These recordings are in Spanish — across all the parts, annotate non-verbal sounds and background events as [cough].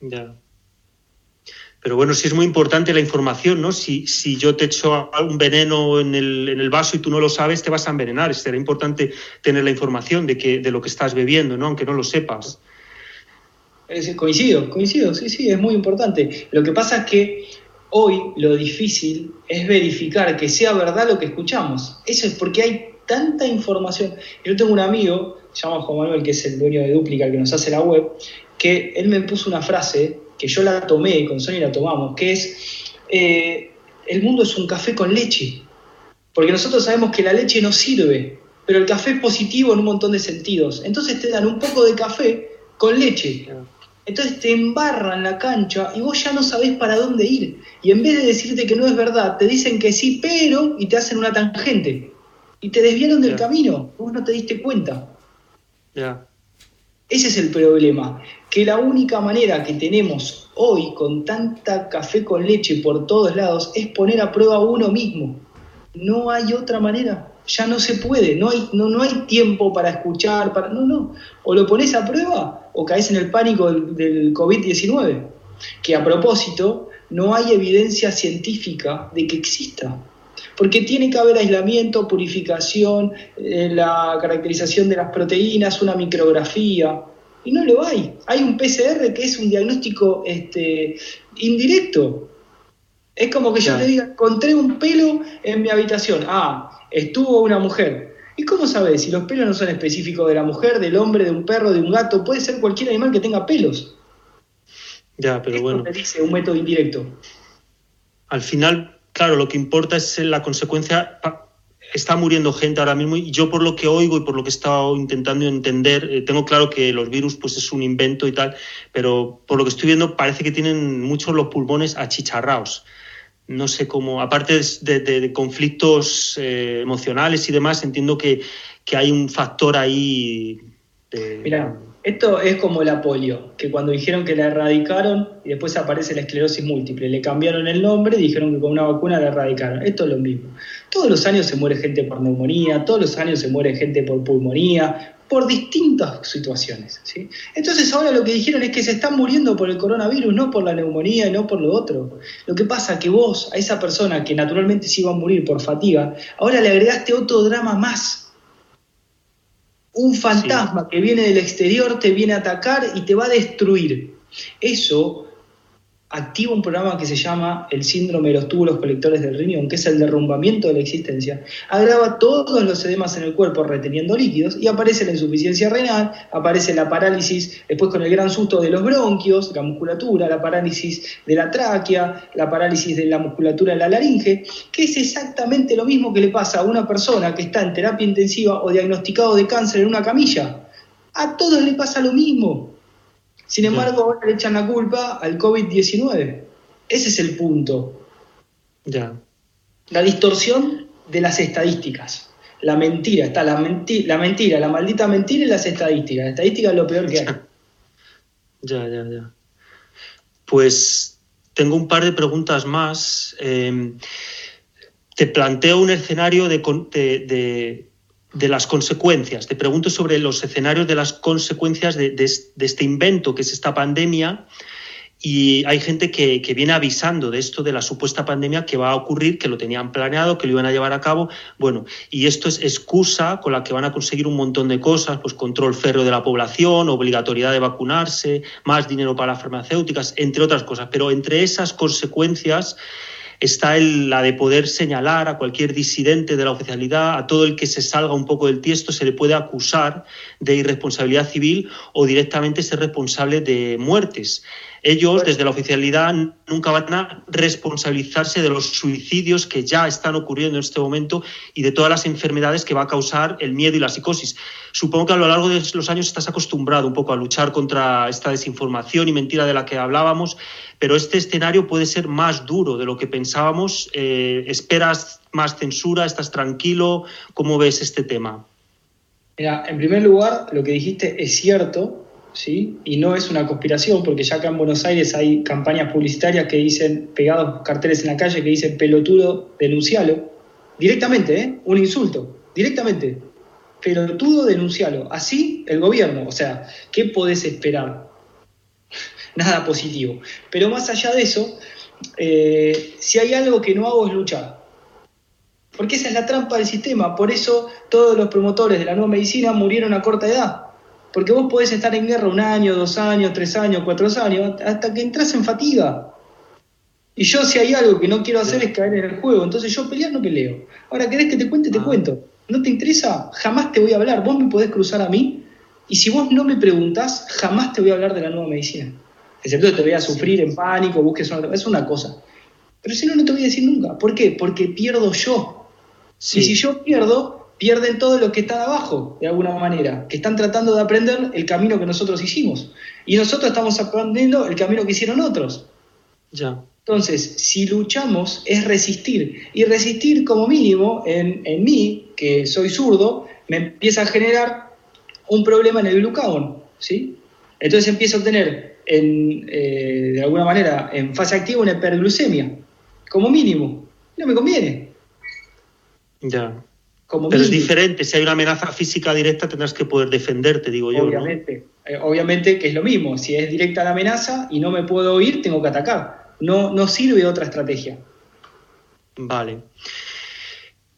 Ya. Pero bueno, sí es muy importante la información, ¿no? Si, si yo te echo un veneno en el, en el, vaso y tú no lo sabes, te vas a envenenar. Será importante tener la información de, que, de lo que estás bebiendo, ¿no? Aunque no lo sepas. Es, coincido, coincido, sí, sí, es muy importante. Lo que pasa es que hoy lo difícil es verificar que sea verdad lo que escuchamos. Eso es porque hay tanta información. Yo tengo un amigo, se llama Juan Manuel, que es el dueño de Duplica, el que nos hace la web, que él me puso una frase que yo la tomé, con Sony la tomamos, que es, eh, el mundo es un café con leche, porque nosotros sabemos que la leche no sirve, pero el café es positivo en un montón de sentidos. Entonces te dan un poco de café con leche. Entonces te embarran la cancha y vos ya no sabés para dónde ir. Y en vez de decirte que no es verdad, te dicen que sí, pero, y te hacen una tangente. Y te desviaron del camino, vos no te diste cuenta. Ese es el problema, que la única manera que tenemos hoy con tanta café con leche por todos lados es poner a prueba uno mismo. No hay otra manera, ya no se puede, no hay, no, no hay tiempo para escuchar, para, no, no. O lo pones a prueba o caes en el pánico del, del COVID-19, que a propósito no hay evidencia científica de que exista porque tiene que haber aislamiento, purificación, eh, la caracterización de las proteínas, una micrografía, y no lo hay. Hay un PCR que es un diagnóstico este, indirecto. Es como que yo te diga, encontré un pelo en mi habitación. Ah, estuvo una mujer. ¿Y cómo sabes si los pelos no son específicos de la mujer, del hombre, de un perro, de un gato? Puede ser cualquier animal que tenga pelos. Ya, pero bueno. dice un método indirecto. Al final, claro, lo que importa es la consecuencia. Está muriendo gente ahora mismo y yo por lo que oigo y por lo que he estado intentando entender, eh, tengo claro que los virus pues es un invento y tal, pero por lo que estoy viendo parece que tienen muchos los pulmones achicharrados. No sé cómo, aparte de, conflictos eh, emocionales y demás, entiendo que, hay un factor ahí de... Mira, esto es como la polio, que cuando dijeron que la erradicaron y después aparece la esclerosis múltiple, le cambiaron el nombre y dijeron que con una vacuna la erradicaron. Esto es lo mismo. Todos los años se muere gente por neumonía, todos los años se muere gente por pulmonía, por distintas situaciones. Entonces ahora lo que dijeron es que se están muriendo por el coronavirus, no por la neumonía y no por lo otro. Lo que pasa es que vos, a esa persona que naturalmente se iba a morir por fatiga, ahora le agregaste otro drama más un fantasma que viene del exterior te viene a atacar y te va a destruir. Eso activa un programa que se llama el síndrome de los túbulos colectores del riñón, que es el derrumbamiento de la existencia, agrava todos los edemas en el cuerpo reteniendo líquidos y aparece la insuficiencia renal, aparece la parálisis, después con el gran susto de los bronquios, la musculatura, la parálisis de la tráquea, la parálisis de la musculatura de la laringe, que es exactamente lo mismo que le pasa a una persona que está en terapia intensiva o diagnosticado de cáncer en una camilla. A todos le pasa lo mismo. Sin embargo, ahora le echan la culpa al COVID-19. Ese es el punto. Ya. La distorsión de las estadísticas. La mentira, está la, la mentira, la maldita mentira y las estadísticas. La estadística es lo peor que hay. [laughs] Ya, ya, ya. Pues tengo un par de preguntas más. Em, te planteo un escenario de, de las consecuencias. Te pregunto sobre los escenarios de las consecuencias de, este invento que es esta pandemia. Y hay gente que, viene avisando de esto, de la supuesta pandemia que va a ocurrir, que lo tenían planeado, que lo iban a llevar a cabo. Bueno, y esto es excusa con la que van a conseguir un montón de cosas, pues control férreo de la población, obligatoriedad de vacunarse, más dinero para las farmacéuticas, entre otras cosas. Pero entre esas consecuencias está la de poder señalar a cualquier disidente de la oficialidad, a todo el que se salga un poco del tiesto, se le puede acusar de irresponsabilidad civil o directamente ser responsable de muertes. Ellos, desde la oficialidad, nunca van a responsabilizarse de los suicidios que ya están ocurriendo en este momento y de todas las enfermedades que va a causar el miedo y la psicosis. Supongo que a lo largo de los años estás acostumbrado un poco a luchar contra esta desinformación y mentira de la que hablábamos, pero este escenario puede ser más duro de lo que pensábamos. Eh, ¿Esperas más censura? ¿Estás tranquilo? ¿Cómo ves este tema? Mira, en primer lugar, lo que dijiste es cierto, ¿sí? Y no es una conspiración, porque ya acá en Buenos Aires hay campañas publicitarias que dicen, pegados carteles en la calle, que dicen pelotudo, denuncialo. Directamente, ¿eh? Un insulto, directamente. Pelotudo, denuncialo. Así el gobierno, o sea, ¿qué podés esperar? [laughs] nada positivo. Pero más allá de eso, eh, si hay algo que no hago es luchar. Porque esa es la trampa del sistema. Por eso todos los promotores de la nueva medicina murieron a corta edad. Porque vos podés estar en guerra un año, dos años, tres años, cuatro años, hasta que entras en fatiga. Y yo si hay algo que no quiero hacer es caer en el juego. Entonces yo pelear no peleo. Ahora, ¿querés que te cuente? Te ah. cuento. ¿No te interesa? Jamás te voy a hablar. Vos me podés cruzar a mí. Y si vos no me preguntás, jamás te voy a hablar de la nueva medicina. Excepto que te voy a sufrir en pánico, busques una... Es una cosa. Pero si no, no te voy a decir nunca. ¿Por qué? Porque pierdo yo. Y si yo pierdo, pierden todo lo que está abajo, de alguna manera, que están tratando de aprender el camino que nosotros hicimos. Y nosotros estamos aprendiendo el camino que hicieron otros. Ya. Entonces, si luchamos es resistir. Y resistir como mínimo en, mí, que soy zurdo, me empieza a generar un problema en el glucagón. ¿sí? Entonces empiezo a obtener, en, eh, de alguna manera, en fase activa una hiperglucemia, como mínimo. No me conviene. Ya. Pero es diferente, si hay una amenaza física directa tendrás que poder defenderte, digo yo. Obviamente, eh, obviamente que es lo mismo, si es directa la amenaza y no me puedo oír, tengo que atacar. No, no sirve otra estrategia. Vale.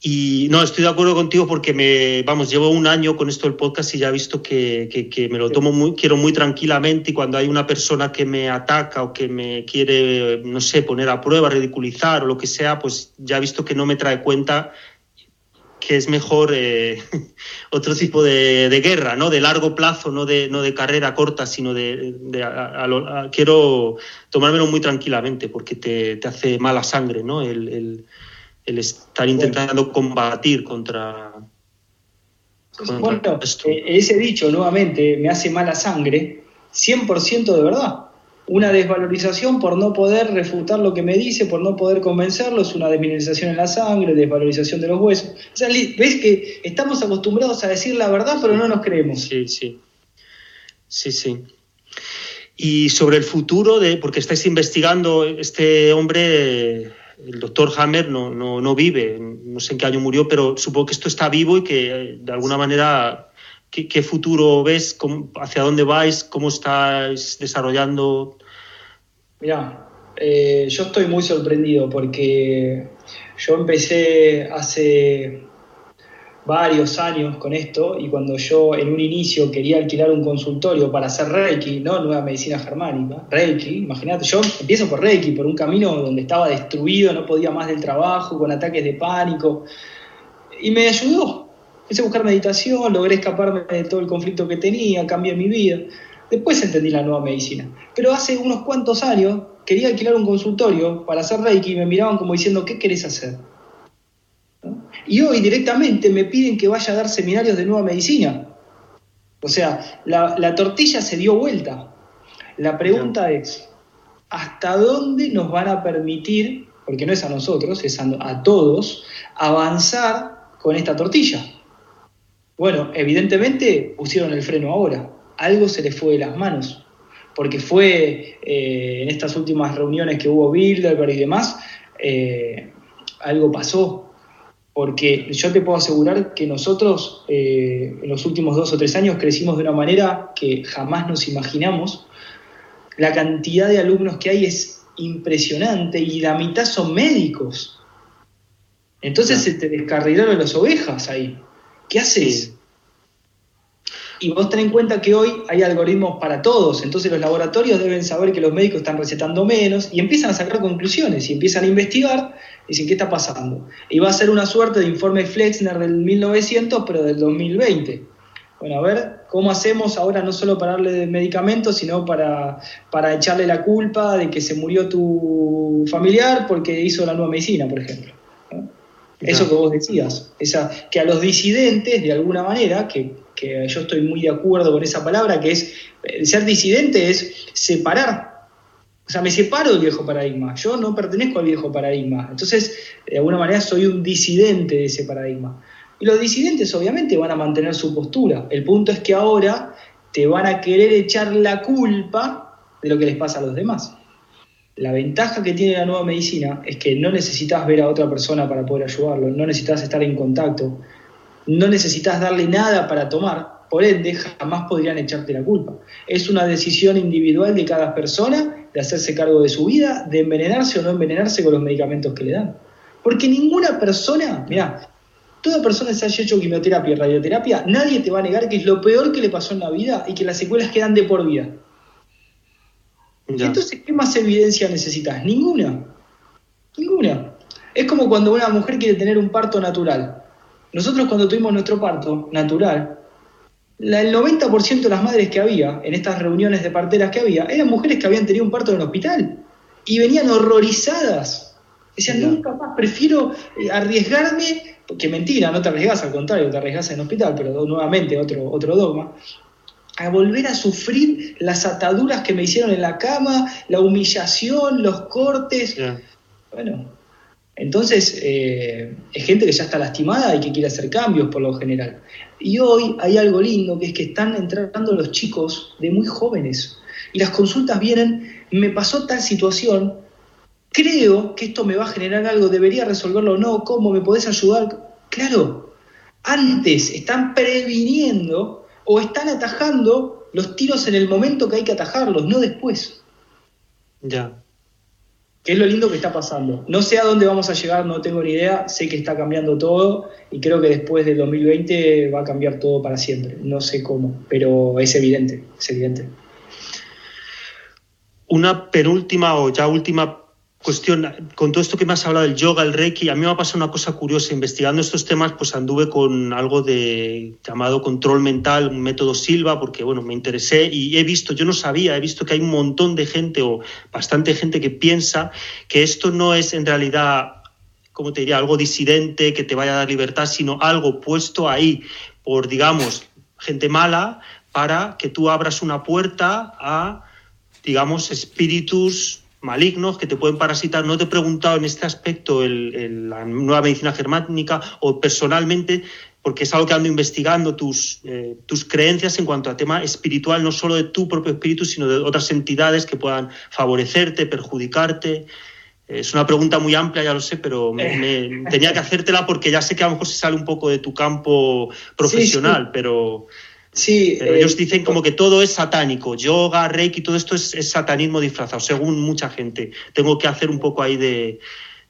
Y no, estoy de acuerdo contigo porque me, vamos, llevo un año con esto del podcast y ya he visto que, me lo tomo muy, quiero muy tranquilamente y cuando hay una persona que me ataca o que me quiere, no sé, poner a prueba, ridiculizar o lo que sea, pues ya he visto que no me trae cuenta que es mejor eh, [laughs] otro tipo de, guerra, ¿no? De largo plazo, no de, no de carrera corta, sino de... quiero tomármelo muy tranquilamente porque te, hace mala sangre, ¿no? El, estar intentando combatir contra... bueno, eh, ese dicho nuevamente me hace mala sangre, 100% de verdad una desvalorización por no poder refutar lo que me dice, por no poder convencerlo, es una desmineralización en la sangre, desvalorización de los huesos. O sea, ves que estamos acostumbrados a decir la verdad, pero no nos creemos. Sí, sí. Sí, sí. Y sobre el futuro, de, porque estáis investigando, este hombre, el doctor Hammer, no, no, vive, no sé en qué año murió, pero supongo que esto está vivo y que de alguna manera ¿Qué, futuro ves? ¿Hacia dónde vais? ¿Cómo estáis desarrollando? Mira, eh, yo estoy muy sorprendido porque yo empecé hace varios años con esto y cuando yo en un inicio quería alquilar un consultorio para hacer Reiki, no nueva medicina germánica, Reiki, imagínate, yo empiezo por Reiki, por un camino donde estaba destruido, no podía más del trabajo, con ataques de pánico, y me ayudó, Empecé a buscar meditación, logré escaparme de todo el conflicto que tenía, cambié mi vida. Después entendí la nueva medicina. Pero hace unos cuantos años quería alquilar un consultorio para hacer Reiki y me miraban como diciendo, ¿qué querés hacer? Y hoy directamente me piden que vaya a dar seminarios de nueva medicina. O sea, la, tortilla se dio vuelta. La pregunta es, ¿hasta dónde nos van a permitir, porque no es a nosotros, es a todos, avanzar con esta tortilla? Bueno, evidentemente pusieron el freno ahora. Algo se les fue de las manos. Porque fue eh, en estas últimas reuniones que hubo Bilderberg y demás, eh, algo pasó. Porque yo te puedo asegurar que nosotros eh, en los últimos dos o tres años crecimos de una manera que jamás nos imaginamos. La cantidad de alumnos que hay es impresionante y la mitad son médicos. Entonces se te descarrilaron las ovejas ahí. ¿Qué haces? Y vos ten en cuenta que hoy hay algoritmos para todos, entonces los laboratorios deben saber que los médicos están recetando menos y empiezan a sacar conclusiones y empiezan a investigar y dicen, ¿qué está pasando? Y va a ser una suerte de informe Flexner del 1900, pero del 2020. Bueno, a ver, ¿cómo hacemos ahora no solo para darle medicamentos, sino para, para echarle la culpa de que se murió tu familiar porque hizo la nueva medicina, por ejemplo? Eso que vos decías, esa, que a los disidentes, de alguna manera, que, yo estoy muy de acuerdo con esa palabra, que es ser disidente es separar. O sea, me separo del viejo paradigma. Yo no pertenezco al viejo paradigma. Entonces, de alguna manera, soy un disidente de ese paradigma. Y los disidentes, obviamente, van a mantener su postura. El punto es que ahora te van a querer echar la culpa de lo que les pasa a los demás. La ventaja que tiene la nueva medicina es que no necesitas ver a otra persona para poder ayudarlo, no necesitas estar en contacto, no necesitas darle nada para tomar, Por ende, jamás podrían echarte la culpa. Es una decisión individual de cada persona de hacerse cargo de su vida, de envenenarse o no envenenarse con los medicamentos que le dan. Porque ninguna persona, mira, toda persona que se haya hecho quimioterapia y radioterapia, nadie te va a negar que es lo peor que le pasó en la vida y que las secuelas quedan de por vida. Entonces, ¿qué más evidencia necesitas? Ninguna. Ninguna. Es como cuando una mujer quiere tener un parto natural. Nosotros cuando tuvimos nuestro parto natural, el 90% de las madres que había en estas reuniones de parteras que había eran mujeres que habían tenido un parto en el hospital y venían horrorizadas. Decían, nunca más, prefiero eh, arriesgarme, que mentira, no te arriesgas, al contrario, te arriesgas en el hospital, pero nuevamente otro, otro dogma, a volver a sufrir las ataduras que me hicieron en la cama, la humillación, los cortes. Bueno, entonces eh, es gente que ya está lastimada y que quiere hacer cambios por lo general. Y hoy hay algo lindo que es que están entrando los chicos de muy jóvenes y las consultas vienen, me pasó tal situación, creo que esto me va a generar algo, debería resolverlo o no, ¿cómo me podés ayudar? Claro, antes están previniendo o están atajando los tiros en el momento que hay que atajarlos, no después. Ya. ¿Qué es lo lindo que está pasando? No sé a dónde vamos a llegar, no tengo ni idea, sé que está cambiando todo y creo que después del 2020 va a cambiar todo para siempre. No sé cómo, pero es evidente, es evidente. Una penúltima o ya última cuestión, con todo esto que me has hablado del yoga, el reiki, a mí me ha pasado una cosa curiosa. Investigando estos temas, pues anduve con algo de llamado control mental, un método Silva, porque bueno, me interesé y he visto, yo no sabía, he visto que hay un montón de gente o bastante gente que piensa que esto no es en realidad, como te diría, algo disidente que te vaya a dar libertad, sino algo puesto ahí por, digamos, gente mala para que tú abras una puerta a, digamos, espíritus malignos que te pueden parasitar. No te he preguntado en este aspecto el, la nueva medicina germánica o personalmente, porque es algo que ando investigando, tus, eh, tus creencias en cuanto a tema espiritual, no solo de tu propio espíritu, sino de otras entidades que puedan favorecerte, perjudicarte. Es una pregunta muy amplia, ya lo sé, pero me, tenía que hacértela porque ya sé que a lo mejor se sale un poco de tu campo profesional, pero... Sí, Pero ellos eh, dicen como que todo es satánico, yoga, reiki, todo esto es, satanismo disfrazado, según mucha gente. Tengo que hacer un poco ahí de,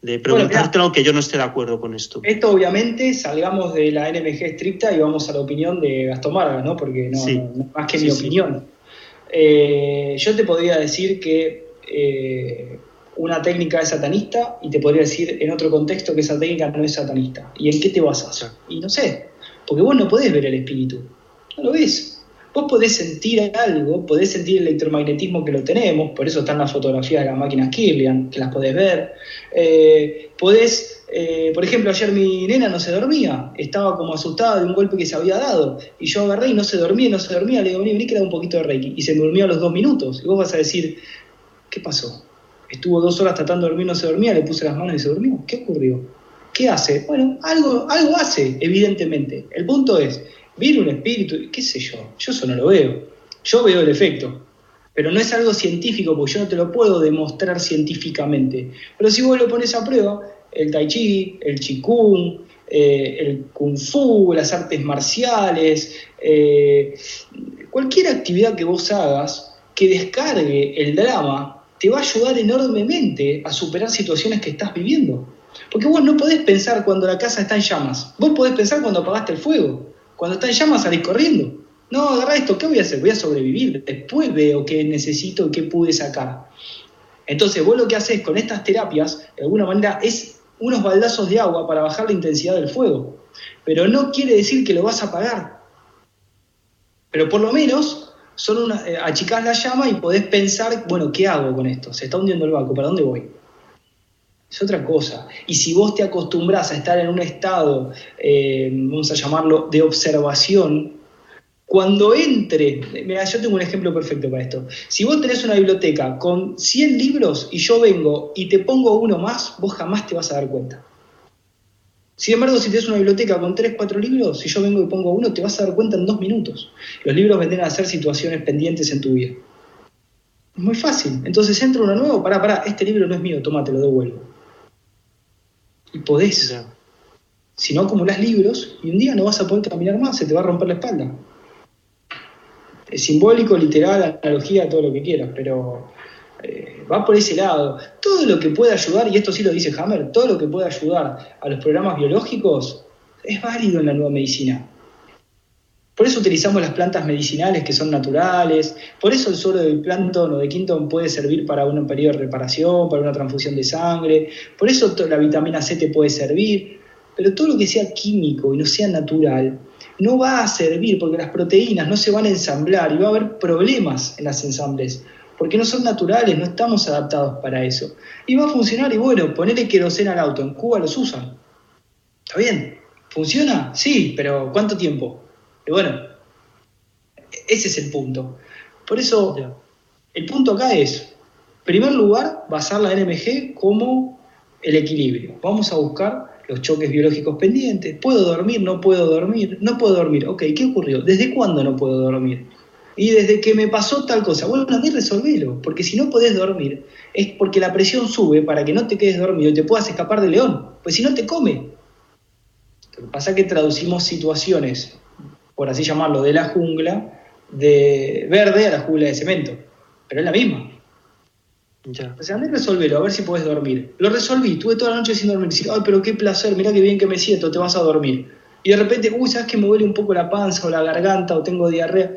de preguntarte aunque yo no esté de acuerdo con esto. Esto obviamente salgamos de la NMG estricta y vamos a la opinión de Gastón Marga, ¿no? Porque no, más que mi opinión. Eh, yo te podría decir que eh, una técnica es satanista y te podría decir en otro contexto que esa técnica no es satanista. ¿Y en qué te basas? Y no sé, porque vos no podés ver el espíritu no lo ves. Vos podés sentir algo, podés sentir el electromagnetismo que lo tenemos, por eso están las fotografías de las máquinas Kirlian, que las podés ver. Eh, podés, eh, por ejemplo, ayer mi nena no se dormía, estaba como asustada de un golpe que se había dado, y yo agarré y no se dormía, no se dormía, le digo, vení, que le un poquito de Reiki, y se durmió a los dos minutos. Y vos vas a decir, ¿qué pasó? Estuvo dos horas tratando de dormir, no se dormía, le puse las manos y se durmió. ¿Qué ocurrió? ¿Qué hace? Bueno, algo, algo hace, evidentemente. El punto es, viene un espíritu, qué sé yo, yo eso no lo veo. Yo veo el efecto, pero no es algo científico porque yo no te lo puedo demostrar científicamente. Pero si vos lo pones a prueba, el tai chi, el qigong, eh, el kung fu, las artes marciales, eh, cualquier actividad que vos hagas que descargue el drama, te va a ayudar enormemente a superar situaciones que estás viviendo. Porque vos no podés pensar cuando la casa está en llamas, vos podés pensar cuando apagaste el fuego. Cuando está en llamas salís corriendo. No, agarra esto, ¿qué voy a hacer? Voy a sobrevivir. Después veo qué necesito y qué pude sacar. Entonces, vos lo que haces con estas terapias, de alguna manera, es unos baldazos de agua para bajar la intensidad del fuego. Pero no quiere decir que lo vas a apagar. Pero por lo menos son una, eh, achicás la llama y podés pensar, bueno, ¿qué hago con esto? Se está hundiendo el barco, ¿para dónde voy? Es otra cosa. Y si vos te acostumbras a estar en un estado, eh, vamos a llamarlo, de observación, cuando entre, mira, yo tengo un ejemplo perfecto para esto. Si vos tenés una biblioteca con 100 libros y yo vengo y te pongo uno más, vos jamás te vas a dar cuenta. Sin embargo, si tenés una biblioteca con 3, 4 libros, si yo vengo y pongo uno, te vas a dar cuenta en dos minutos. Los libros vendrán a ser situaciones pendientes en tu vida. Es muy fácil. Entonces entra uno nuevo, pará, pará, este libro no es mío, toma, te lo devuelvo y podés. Si no acumulás libros y un día no vas a poder caminar más, se te va a romper la espalda. Es simbólico, literal, analogía, todo lo que quieras, pero eh, va por ese lado. Todo lo que pueda ayudar, y esto sí lo dice Hammer, todo lo que pueda ayudar a los programas biológicos es válido en la nueva medicina. Por eso utilizamos las plantas medicinales que son naturales, por eso el suelo del plantón o de Quinton puede servir para un periodo de reparación, para una transfusión de sangre, por eso la vitamina C te puede servir, pero todo lo que sea químico y no sea natural no va a servir porque las proteínas no se van a ensamblar y va a haber problemas en las ensambles, porque no son naturales, no estamos adaptados para eso. Y va a funcionar y bueno, ponerle queroseno al auto, en Cuba los usan. ¿Está bien? ¿Funciona? Sí, pero ¿cuánto tiempo? Y bueno, ese es el punto. Por eso, el punto acá es, en primer lugar, basar la NMG como el equilibrio. Vamos a buscar los choques biológicos pendientes. ¿Puedo dormir? ¿No puedo dormir? No puedo dormir. Ok, ¿qué ocurrió? ¿Desde cuándo no puedo dormir? Y desde que me pasó tal cosa. Bueno, a mí resolvelo, porque si no podés dormir, es porque la presión sube para que no te quedes dormido y te puedas escapar del león. Pues si no te come. Lo que pasa es que traducimos situaciones por así llamarlo, de la jungla de verde a la jungla de cemento. Pero es la misma. Ya. O sea, andá resolverlo, a ver si puedes dormir. Lo resolví, tuve toda la noche sin dormir. Decir, ay, pero qué placer, mira qué bien que me siento, te vas a dormir. Y de repente, uy, ¿sabes que me duele un poco la panza o la garganta o tengo diarrea?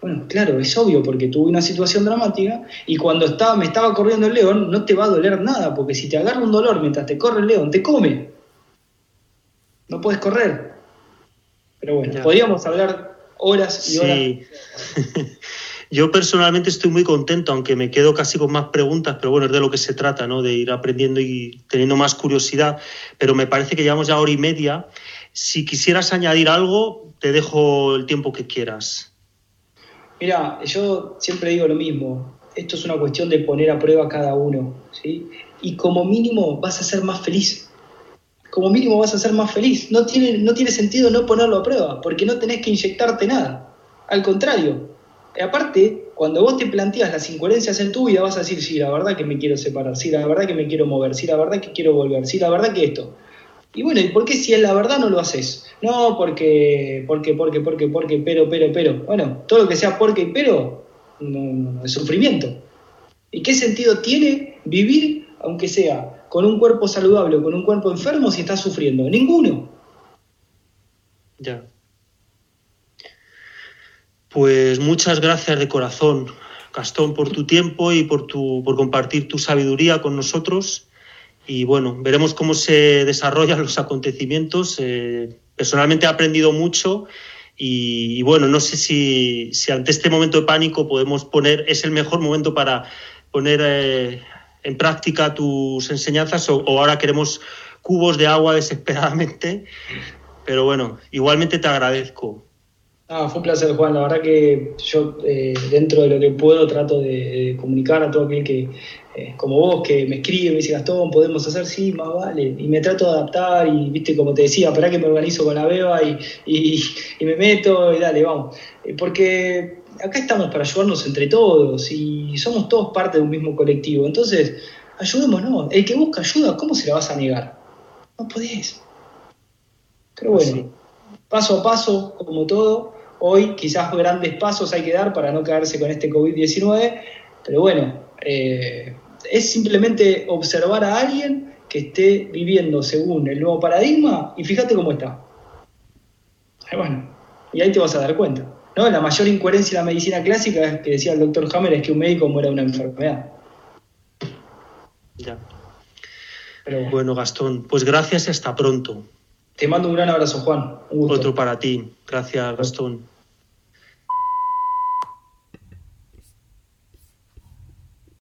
Bueno, claro, es obvio porque tuve una situación dramática y cuando estaba, me estaba corriendo el león no te va a doler nada, porque si te agarra un dolor mientras te corre el león, te come. No puedes correr. Pero bueno, podríamos hablar horas y horas. Sí. [laughs] Yo personalmente estoy muy contento, aunque me quedo casi con más preguntas, pero bueno, es de lo que se trata, ¿no? De ir aprendiendo y teniendo más curiosidad. Pero me parece que llevamos ya hora y media. Si quisieras añadir algo, te dejo el tiempo que quieras. Mira, yo siempre digo lo mismo. Esto es una cuestión de poner a prueba a cada uno, ¿sí? Y como mínimo vas a ser más feliz como mínimo vas a ser más feliz. No tiene, no tiene sentido no ponerlo a prueba, porque no tenés que inyectarte nada. Al contrario. Aparte, cuando vos te planteas las incoherencias en tu vida, vas a decir, sí, la verdad que me quiero separar, sí, la verdad que me quiero mover, sí, la verdad que quiero volver, sí, la verdad que esto. Y bueno, ¿y por qué si es la verdad no lo haces? No, porque, porque, porque, porque, porque, pero, pero, pero. Bueno, todo lo que sea porque y pero, no, no, es sufrimiento. ¿Y qué sentido tiene vivir, aunque sea con un cuerpo saludable o con un cuerpo enfermo si estás sufriendo? Ninguno. Ya. Pues muchas gracias de corazón, Gastón, por tu tiempo y por, tu, por compartir tu sabiduría con nosotros. Y bueno, veremos cómo se desarrollan los acontecimientos. Eh, personalmente he aprendido mucho y, bueno, no sé si, ante este momento de pánico podemos poner, es el mejor momento para poner eh, en práctica tus enseñanzas o, ahora queremos cubos de agua [laughs] desesperadamente. Pero bueno, igualmente te agradezco. Ah, fue un placer, Juan. La verdad que yo, eh, dentro de lo que puedo, trato de, comunicar a todo aquel que, eh, como vos, que me escribe, me dice, Gastón, podemos hacer, sí, más vale. Y me trato de adaptar y, viste, como te decía, para que me organizo con la beba y, y me meto y dale, vamos. Eh, porque acá estamos para ayudarnos entre todos y somos todos parte de un mismo colectivo. Entonces, ayudémonos. El que busca ayuda, ¿cómo se la vas a negar? No podés. Pero bueno, paso a paso, como todo, hoy quizás grandes pasos hay que dar para no quedarse con este COVID-19, pero bueno, eh, es simplemente observar a alguien que esté viviendo según el nuevo paradigma y fíjate cómo está. Bueno, y ahí te vas a dar cuenta. ¿No? La mayor incoherencia de la medicina clásica, que decía el doctor Hammer, es que un médico muera de una enfermedad. Ya. bueno. Gastón, pues gracias y hasta pronto. Te mando un gran abrazo, Juan. Otro para ti. Gracias, Gastón.